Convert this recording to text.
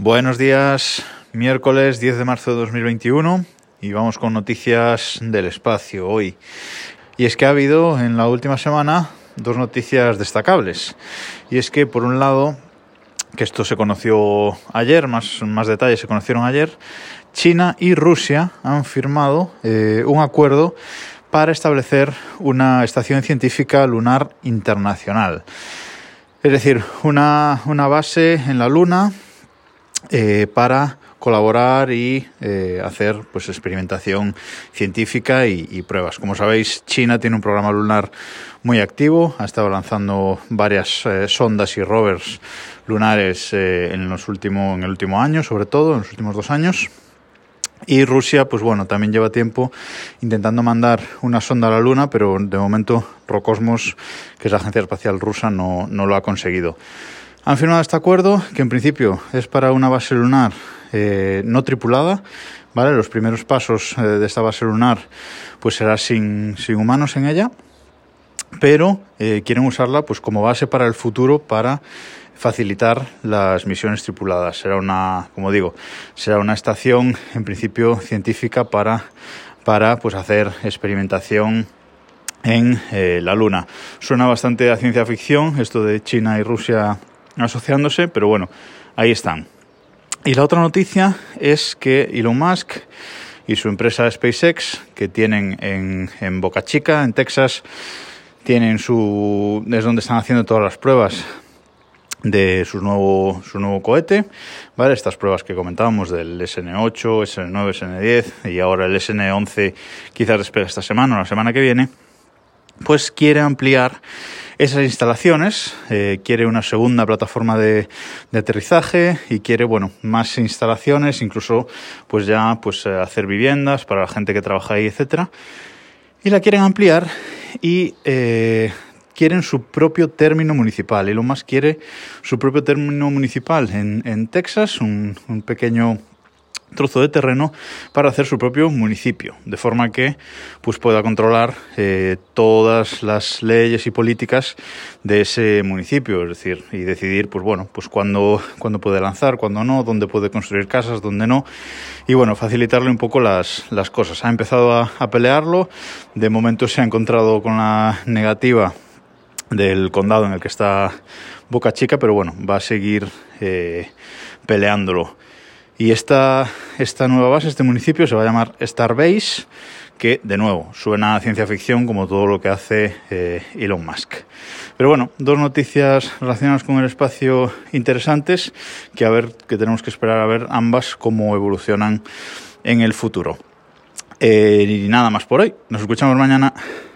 Buenos días, miércoles 10 de marzo de 2021 y vamos con noticias del espacio hoy. Y es que ha habido en la última semana dos noticias destacables. Y es que por un lado, que esto se conoció ayer, más, más detalles se conocieron ayer, China y Rusia han firmado eh, un acuerdo para establecer una estación científica lunar internacional. Es decir, una, una base en la Luna eh, para colaborar y eh, hacer pues experimentación científica y, pruebas. Como sabéis, China tiene un programa lunar muy activo, ha estado lanzando varias eh, sondas y rovers lunares en los últimos en el último año, sobre todo en los últimos dos años. Y Rusia, pues bueno, también lleva tiempo intentando mandar una sonda a la Luna, pero de momento Rocosmos, que es la agencia espacial rusa, no, no lo ha conseguido. Han firmado este acuerdo, que en principio es para una base lunar eh, no tripulada, ¿vale? Los primeros pasos eh, de esta base lunar pues será sin, sin humanos en ella, pero eh, quieren usarla pues como base para el futuro para facilitar las misiones tripuladas. Será una, como digo, será una estación en principio científica para, para pues hacer experimentación en la Luna. Suena bastante a ciencia ficción esto de China y Rusia asociándose, pero bueno, ahí están. Y la otra noticia es que Elon Musk y su empresa SpaceX, que tienen en, Boca Chica, en Texas, tienen su. es donde están haciendo todas las pruebas de su nuevo, su nuevo cohete, ¿vale? Estas pruebas que comentábamos del SN8, SN9, SN10 y ahora el SN11 quizás despegue esta semana o la semana que viene, pues quiere ampliar esas instalaciones, eh, quiere una segunda plataforma de, aterrizaje y quiere, bueno, más instalaciones, incluso pues ya pues eh, hacer viviendas para la gente que trabaja ahí, etcétera. Y la quieren ampliar y eh, quieren su propio término municipal. y lo más quiere su propio término municipal en, en Texas, un pequeño trozo de terreno para hacer su propio municipio, de forma que pues pueda controlar eh, todas las leyes y políticas de ese municipio, es decir, y decidir pues bueno, pues cuándo, cuándo puede lanzar, cuándo no, dónde puede construir casas, dónde no, y bueno, facilitarle un poco las, las cosas. Ha empezado a, a pelearlo, de momento se ha encontrado con la negativa del condado en el que está Boca Chica, pero bueno, va a seguir eh, peleándolo. Y esta, esta nueva base, este municipio, se va a llamar Starbase, que de nuevo suena a ciencia ficción como todo lo que hace eh, Elon Musk. Pero bueno, dos noticias relacionadas con el espacio interesantes que a ver, que tenemos que esperar a ver ambas cómo evolucionan en el futuro. Eh, y nada más por hoy. Nos escuchamos mañana.